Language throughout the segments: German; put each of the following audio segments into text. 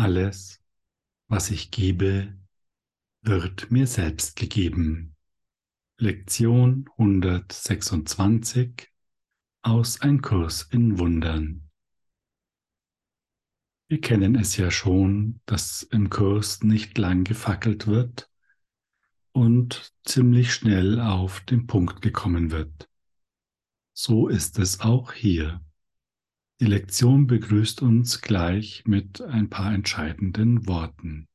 Alles, was ich gebe, wird mir selbst gegeben. Lektion 126 aus Ein Kurs in Wundern. Wir kennen es ja schon, dass im Kurs nicht lang gefackelt wird und ziemlich schnell auf den Punkt gekommen wird. So ist es auch hier. Die Lektion begrüßt uns gleich mit ein paar entscheidenden Worten.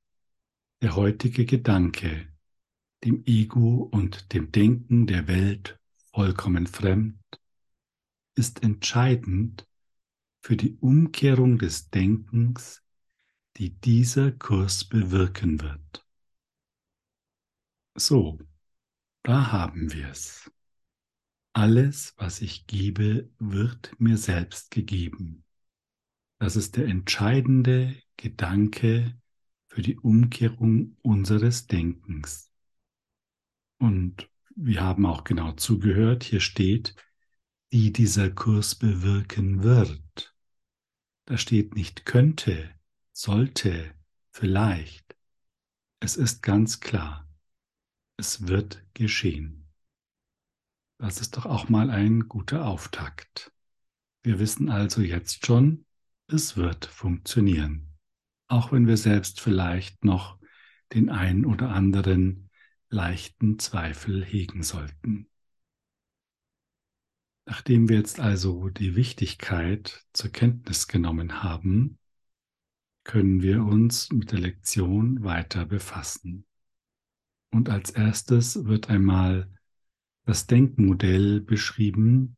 Der heutige Gedanke, dem Ego und dem Denken der Welt vollkommen fremd, ist entscheidend für die Umkehrung des Denkens, die dieser Kurs bewirken wird. So, da haben wir es. Alles, was ich gebe, wird mir selbst gegeben. Das ist der entscheidende Gedanke für die Umkehrung unseres Denkens. Und wir haben auch genau zugehört, hier steht, die dieser Kurs bewirken wird. Da steht nicht könnte, sollte, vielleicht. Es ist ganz klar, es wird geschehen. Das ist doch auch mal ein guter Auftakt. Wir wissen also jetzt schon, es wird funktionieren. Auch wenn wir selbst vielleicht noch den einen oder anderen leichten Zweifel hegen sollten. Nachdem wir jetzt also die Wichtigkeit zur Kenntnis genommen haben, können wir uns mit der Lektion weiter befassen. Und als erstes wird einmal das Denkmodell beschrieben,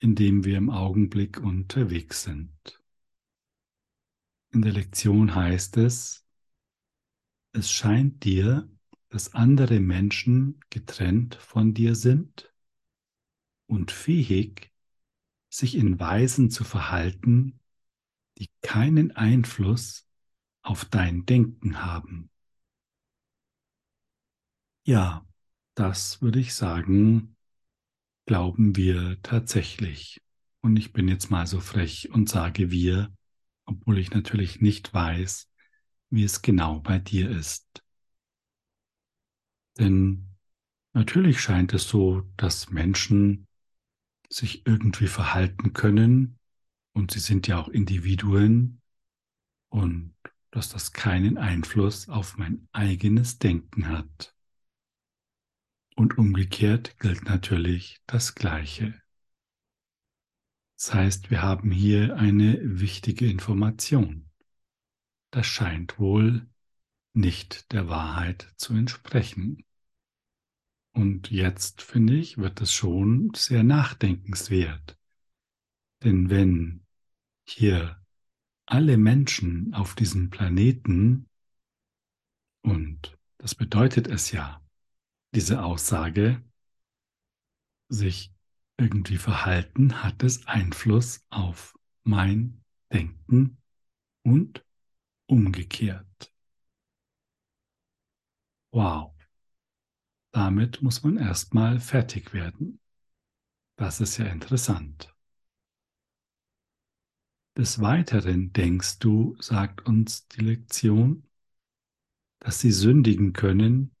in dem wir im Augenblick unterwegs sind. In der Lektion heißt es, es scheint dir, dass andere Menschen getrennt von dir sind und fähig, sich in Weisen zu verhalten, die keinen Einfluss auf dein Denken haben. Ja, das würde ich sagen, glauben wir tatsächlich. Und ich bin jetzt mal so frech und sage wir, obwohl ich natürlich nicht weiß, wie es genau bei dir ist. Denn natürlich scheint es so, dass Menschen sich irgendwie verhalten können und sie sind ja auch Individuen und dass das keinen Einfluss auf mein eigenes Denken hat. Und umgekehrt gilt natürlich das Gleiche. Das heißt, wir haben hier eine wichtige Information. Das scheint wohl nicht der Wahrheit zu entsprechen. Und jetzt, finde ich, wird es schon sehr nachdenkenswert. Denn wenn hier alle Menschen auf diesem Planeten, und das bedeutet es ja, diese Aussage sich irgendwie verhalten, hat es Einfluss auf mein Denken und umgekehrt. Wow. Damit muss man erstmal fertig werden. Das ist ja interessant. Des Weiteren denkst du, sagt uns die Lektion, dass sie sündigen können,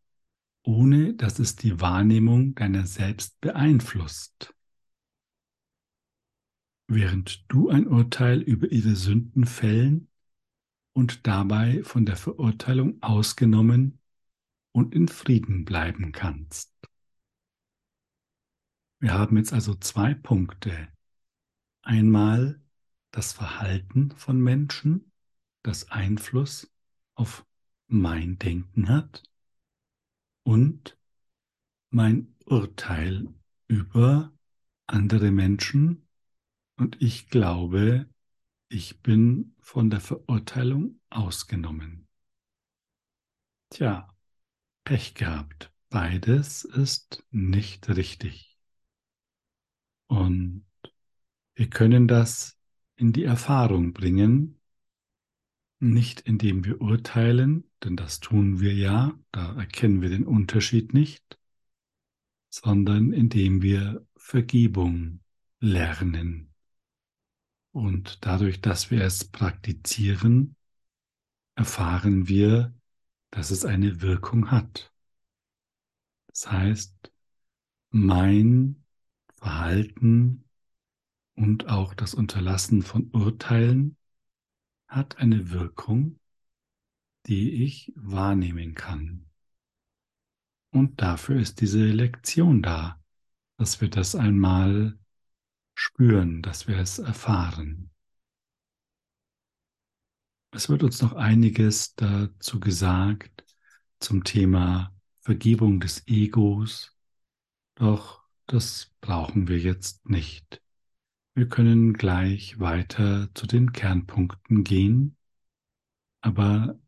ohne dass es die Wahrnehmung deiner selbst beeinflusst. Während du ein Urteil über ihre Sünden fällen und dabei von der Verurteilung ausgenommen und in Frieden bleiben kannst. Wir haben jetzt also zwei Punkte. Einmal das Verhalten von Menschen, das Einfluss auf mein Denken hat und mein Urteil über andere Menschen und ich glaube, ich bin von der Verurteilung ausgenommen. Tja, Pech gehabt. Beides ist nicht richtig. Und wir können das in die Erfahrung bringen, nicht indem wir urteilen, denn das tun wir ja, da erkennen wir den Unterschied nicht, sondern indem wir Vergebung lernen. Und dadurch, dass wir es praktizieren, erfahren wir, dass es eine Wirkung hat. Das heißt, mein Verhalten und auch das Unterlassen von Urteilen hat eine Wirkung, die ich wahrnehmen kann. Und dafür ist diese Lektion da, dass wir das einmal spüren, dass wir es erfahren. Es wird uns noch einiges dazu gesagt zum Thema Vergebung des Egos, doch das brauchen wir jetzt nicht. Wir können gleich weiter zu den Kernpunkten gehen, aber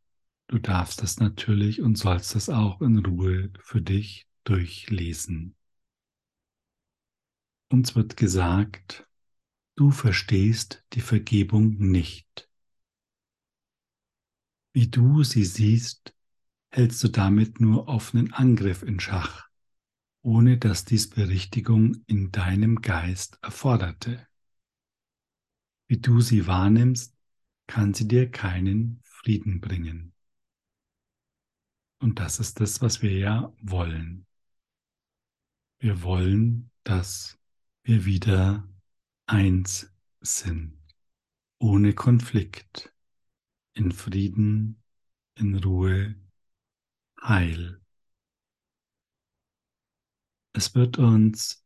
du darfst das natürlich und sollst das auch in Ruhe für dich durchlesen. Uns wird gesagt, du verstehst die Vergebung nicht. Wie du sie siehst, hältst du damit nur offenen Angriff in Schach, ohne dass dies Berichtigung in deinem Geist erforderte. Wie du sie wahrnimmst, kann sie dir keinen Frieden bringen. Und das ist das, was wir ja wollen. Wir wollen, dass wir wieder eins sind, ohne Konflikt, in Frieden, in Ruhe, Heil. Es wird uns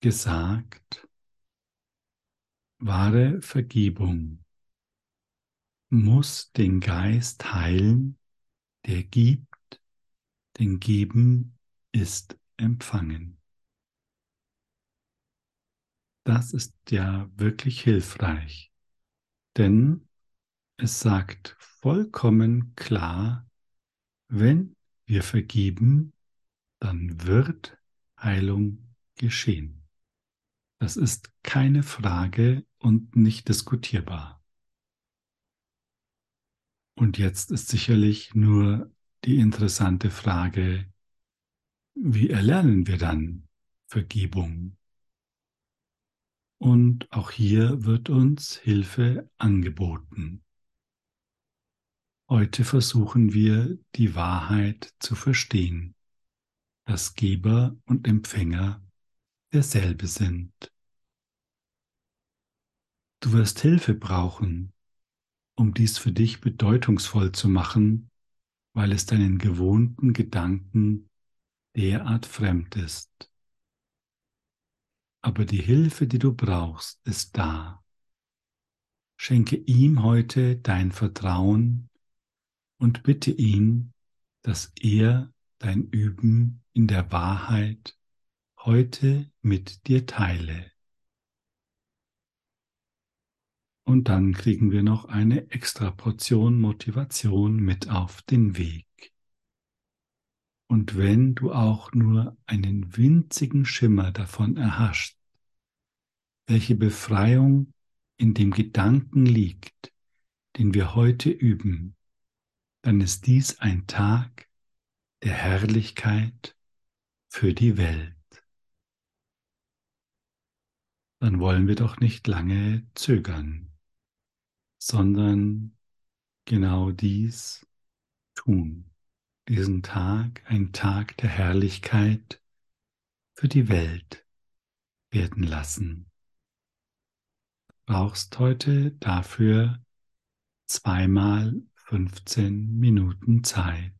gesagt, wahre Vergebung muss den Geist heilen, der gibt, denn geben ist empfangen. Das ist ja wirklich hilfreich, denn es sagt vollkommen klar, wenn wir vergeben, dann wird Heilung geschehen. Das ist keine Frage und nicht diskutierbar. Und jetzt ist sicherlich nur die interessante Frage, wie erlernen wir dann Vergebung? Und auch hier wird uns Hilfe angeboten. Heute versuchen wir die Wahrheit zu verstehen, dass Geber und Empfänger derselbe sind. Du wirst Hilfe brauchen, um dies für dich bedeutungsvoll zu machen, weil es deinen gewohnten Gedanken derart fremd ist aber die Hilfe, die du brauchst, ist da. Schenke ihm heute dein Vertrauen und bitte ihn, dass er dein Üben in der Wahrheit heute mit dir teile. Und dann kriegen wir noch eine extra Portion Motivation mit auf den Weg. Und wenn du auch nur einen winzigen Schimmer davon erhascht, welche Befreiung in dem Gedanken liegt, den wir heute üben, dann ist dies ein Tag der Herrlichkeit für die Welt. Dann wollen wir doch nicht lange zögern, sondern genau dies tun diesen Tag ein Tag der Herrlichkeit für die Welt werden lassen. Du brauchst heute dafür zweimal 15 Minuten Zeit.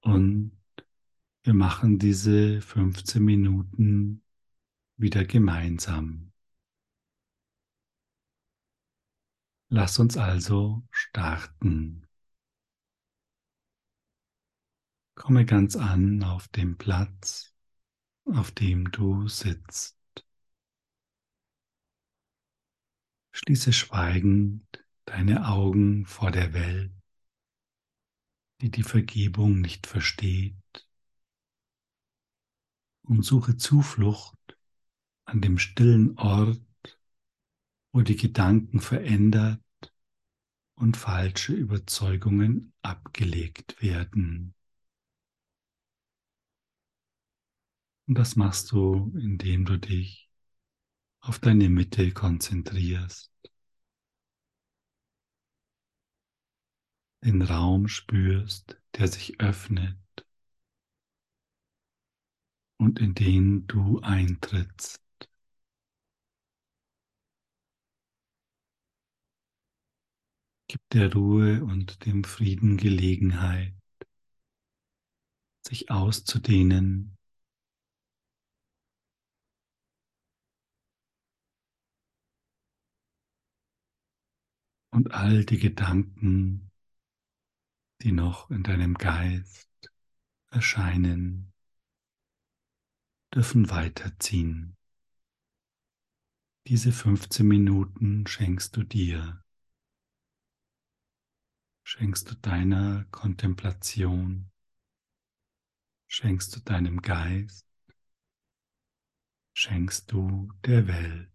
Und wir machen diese 15 Minuten wieder gemeinsam. Lass uns also starten. Komme ganz an auf dem Platz, auf dem du sitzt. Schließe schweigend deine Augen vor der Welt, die die Vergebung nicht versteht, und suche Zuflucht an dem stillen Ort, wo die Gedanken verändert und falsche Überzeugungen abgelegt werden. Und das machst du, indem du dich auf deine Mitte konzentrierst. den Raum spürst, der sich öffnet und in den du eintrittst. Der Ruhe und dem Frieden Gelegenheit, sich auszudehnen. Und all die Gedanken, die noch in deinem Geist erscheinen, dürfen weiterziehen. Diese 15 Minuten schenkst du dir, schenkst du deiner Kontemplation, schenkst du deinem Geist, schenkst du der Welt.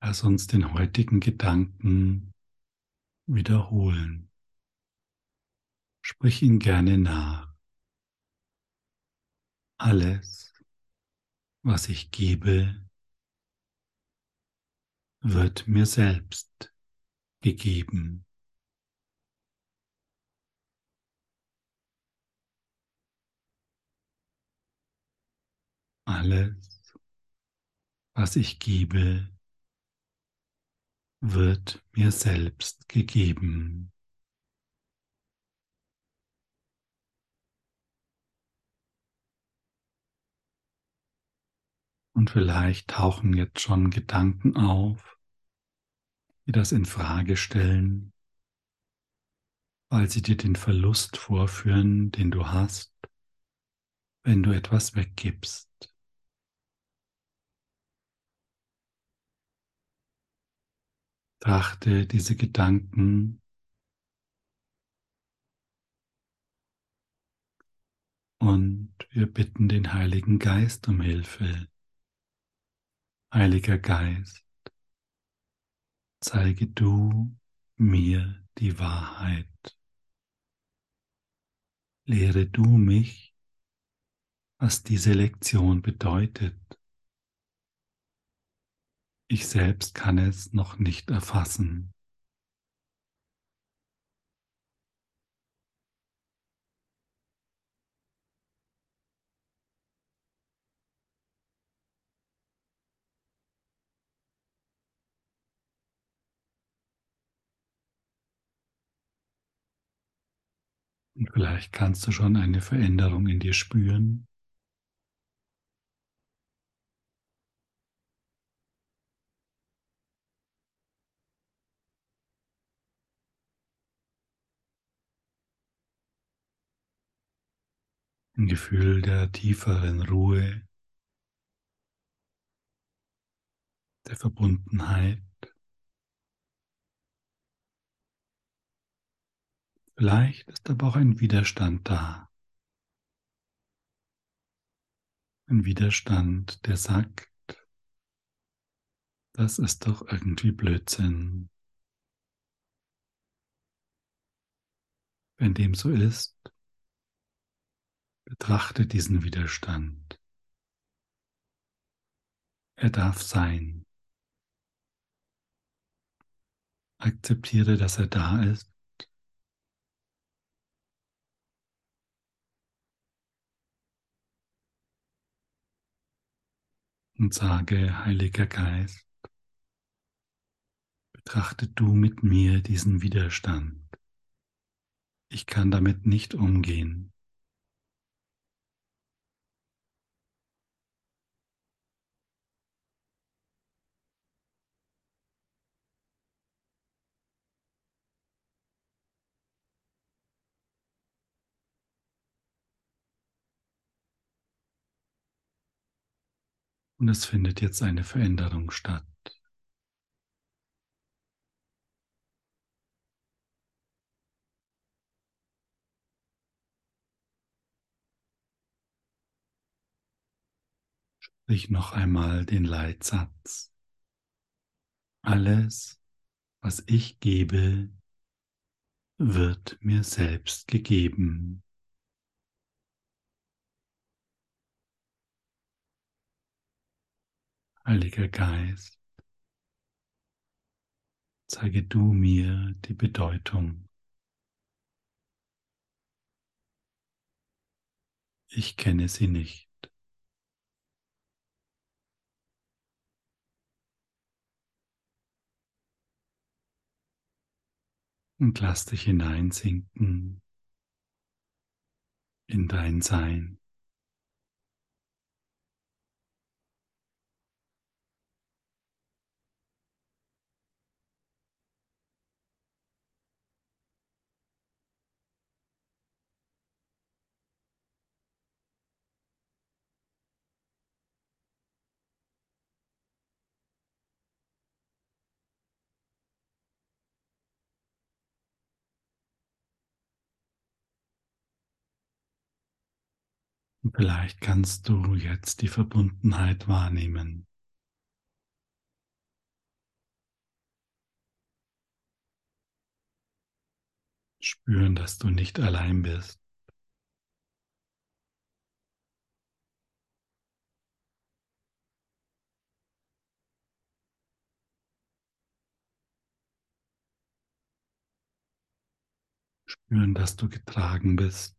Lass uns den heutigen Gedanken wiederholen. Sprich ihn gerne nach. Alles, was ich gebe, wird mir selbst gegeben. Alles, was ich gebe, wird mir selbst gegeben. Und vielleicht tauchen jetzt schon Gedanken auf, die das in Frage stellen, weil sie dir den Verlust vorführen, den du hast, wenn du etwas weggibst. Betrachte diese Gedanken und wir bitten den Heiligen Geist um Hilfe. Heiliger Geist, zeige du mir die Wahrheit. Lehre du mich, was diese Lektion bedeutet. Ich selbst kann es noch nicht erfassen. Vielleicht kannst du schon eine Veränderung in dir spüren. ein Gefühl der tieferen Ruhe, der Verbundenheit. Vielleicht ist aber auch ein Widerstand da. Ein Widerstand, der sagt, das ist doch irgendwie Blödsinn. Wenn dem so ist, Betrachte diesen Widerstand. Er darf sein. Akzeptiere, dass er da ist. Und sage, Heiliger Geist, betrachte du mit mir diesen Widerstand. Ich kann damit nicht umgehen. Und es findet jetzt eine Veränderung statt. Sprich noch einmal den Leitsatz. Alles, was ich gebe, wird mir selbst gegeben. Heiliger Geist, zeige du mir die Bedeutung. Ich kenne sie nicht. Und lass dich hineinsinken in dein Sein. Und vielleicht kannst du jetzt die Verbundenheit wahrnehmen. Spüren, dass du nicht allein bist. Spüren, dass du getragen bist.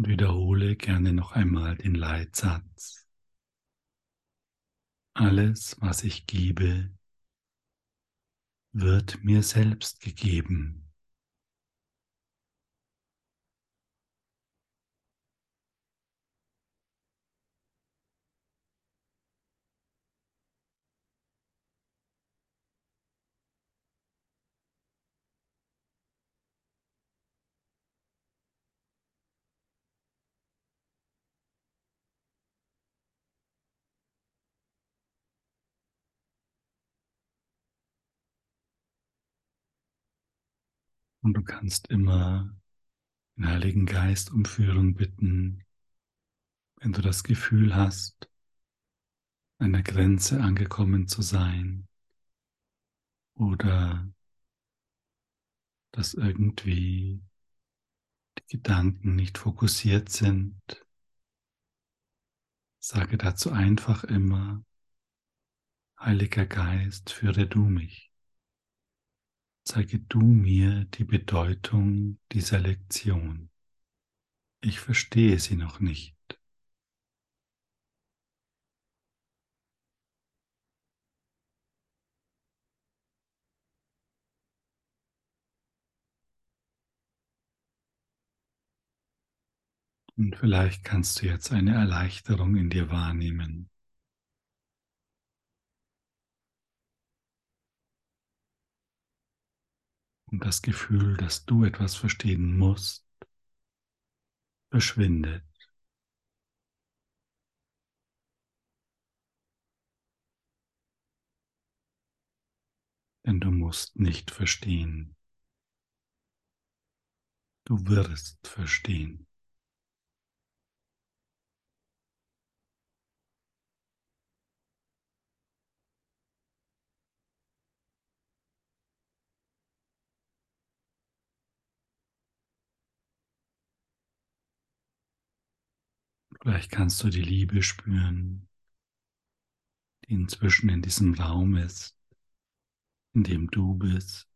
Und wiederhole gerne noch einmal den Leitsatz. Alles, was ich gebe, wird mir selbst gegeben. Und du kannst immer den Heiligen Geist um Führung bitten, wenn du das Gefühl hast, an der Grenze angekommen zu sein oder dass irgendwie die Gedanken nicht fokussiert sind. Sage dazu einfach immer, Heiliger Geist, führe du mich zeige du mir die Bedeutung dieser Lektion. Ich verstehe sie noch nicht. Und vielleicht kannst du jetzt eine Erleichterung in dir wahrnehmen. Und das Gefühl, dass du etwas verstehen musst, verschwindet. Denn du musst nicht verstehen. Du wirst verstehen. Vielleicht kannst du die Liebe spüren, die inzwischen in diesem Raum ist, in dem du bist.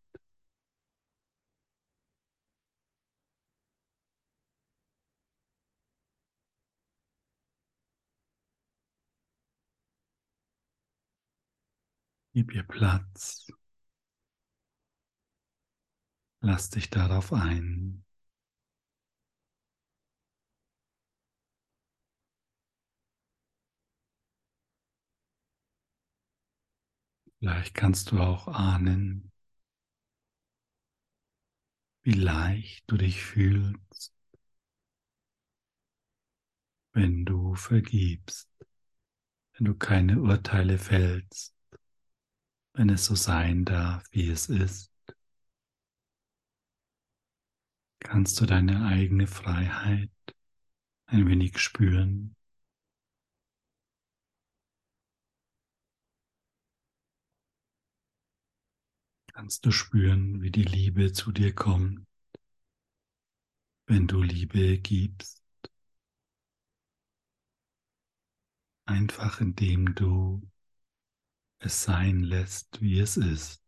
Gib ihr Platz. Lass dich darauf ein. Vielleicht kannst du auch ahnen, wie leicht du dich fühlst, wenn du vergibst, wenn du keine Urteile fällst, wenn es so sein darf, wie es ist. Kannst du deine eigene Freiheit ein wenig spüren? Kannst du spüren, wie die Liebe zu dir kommt, wenn du Liebe gibst. Einfach indem du es sein lässt, wie es ist.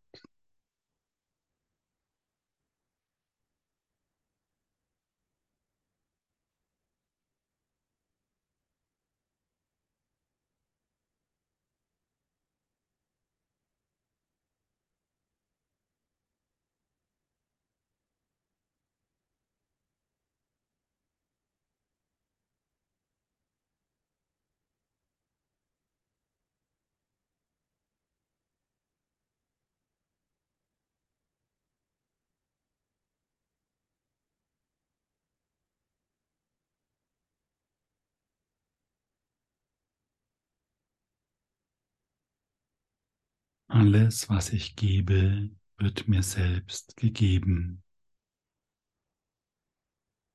Alles, was ich gebe, wird mir selbst gegeben.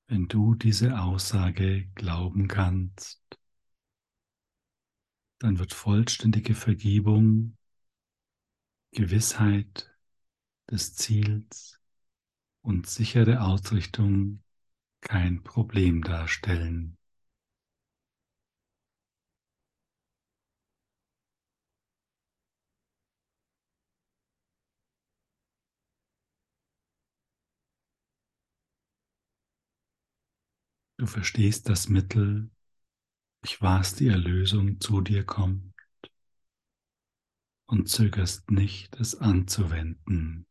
Wenn du diese Aussage glauben kannst, dann wird vollständige Vergebung, Gewissheit des Ziels und sichere Ausrichtung kein Problem darstellen. Du verstehst das Mittel, durch was die Erlösung zu dir kommt und zögerst nicht, es anzuwenden.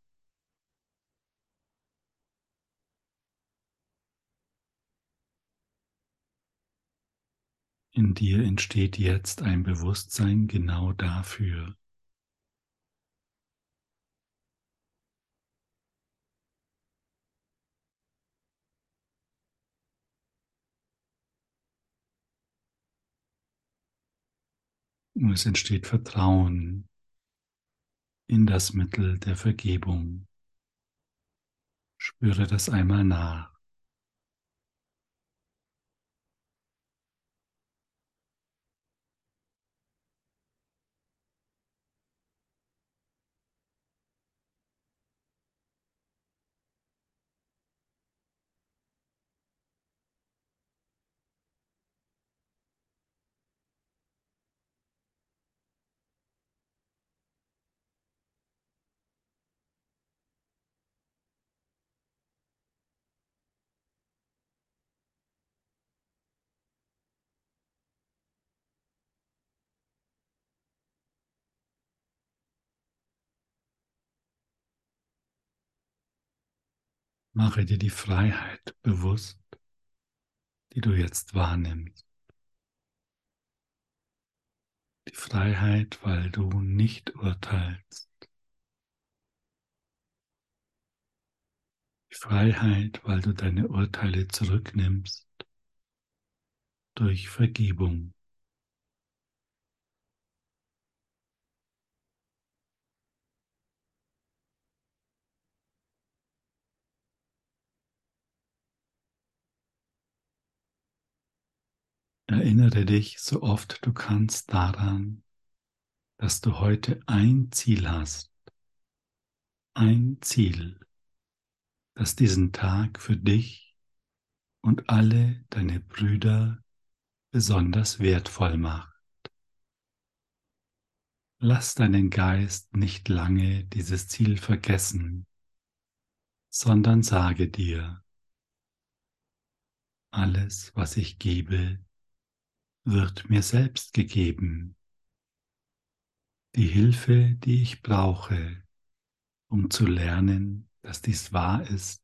In dir entsteht jetzt ein Bewusstsein genau dafür. Und es entsteht Vertrauen in das Mittel der Vergebung. Spüre das einmal nach. Mache dir die Freiheit bewusst, die du jetzt wahrnimmst. Die Freiheit, weil du nicht urteilst. Die Freiheit, weil du deine Urteile zurücknimmst durch Vergebung. Erinnere dich so oft du kannst daran, dass du heute ein Ziel hast. Ein Ziel, das diesen Tag für dich und alle deine Brüder besonders wertvoll macht. Lass deinen Geist nicht lange dieses Ziel vergessen, sondern sage dir, alles, was ich gebe, wird mir selbst gegeben. Die Hilfe, die ich brauche, um zu lernen, dass dies wahr ist,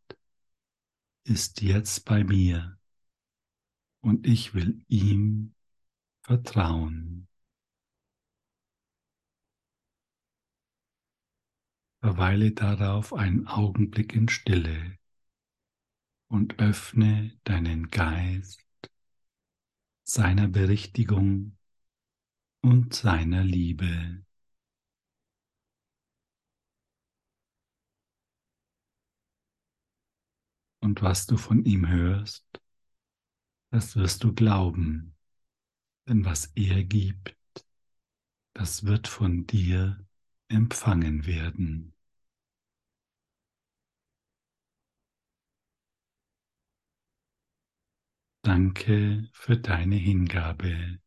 ist jetzt bei mir und ich will ihm vertrauen. Verweile darauf einen Augenblick in Stille und öffne deinen Geist seiner Berichtigung und seiner Liebe. Und was du von ihm hörst, das wirst du glauben, denn was er gibt, das wird von dir empfangen werden. Danke für deine Hingabe.